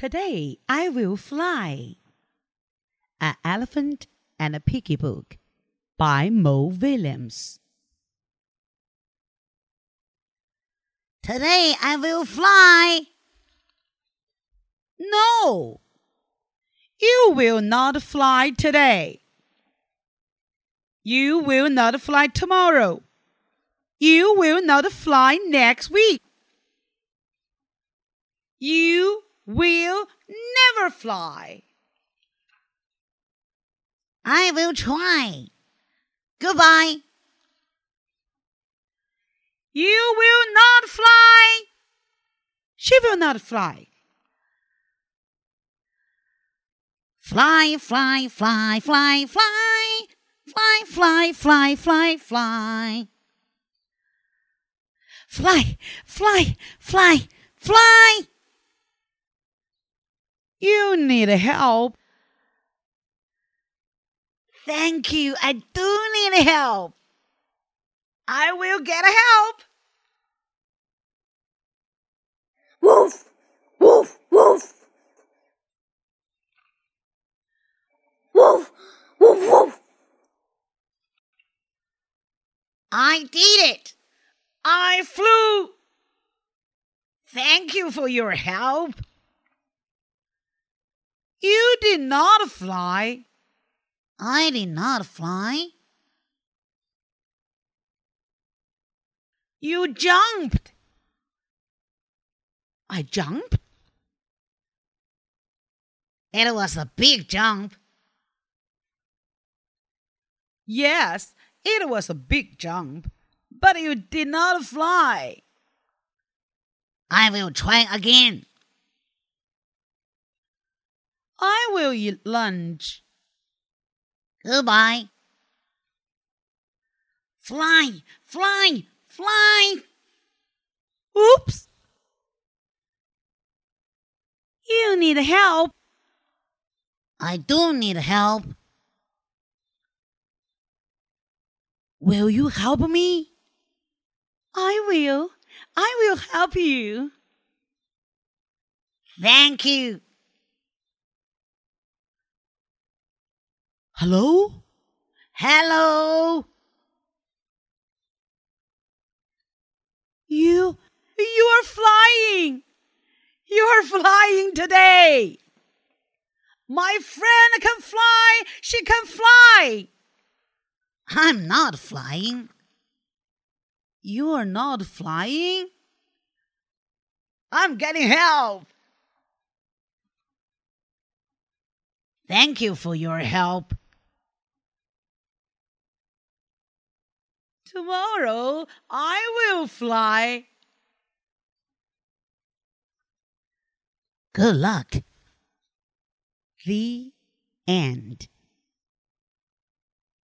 Today I will fly. An Elephant and a Piggy Book by Mo Willems. Today I will fly. No, you will not fly today. You will not fly tomorrow. You will not fly next week. You will never fly. I will try. Goodbye. You will not fly. She will not fly. Fly, fly, fly, fly, fly. Fly, fly, fly, fly, fly. Fly, fly, fly, fly. You need a help. Thank you. I do need help. I will get a help. Woof, woof, woof. Woof, woof, woof. I did it. I flew. Thank you for your help. You did not fly. I did not fly. You jumped. I jumped? It was a big jump. Yes, it was a big jump, but you did not fly. I will try again. I will eat lunch. Goodbye. Fly, fly, fly. Oops. You need help. I do need help. Will you help me? I will. I will help you. Thank you. Hello? Hello. You you are flying. You are flying today. My friend can fly. She can fly. I'm not flying. You are not flying? I'm getting help. Thank you for your help. Tomorrow I will fly. Good luck. The end.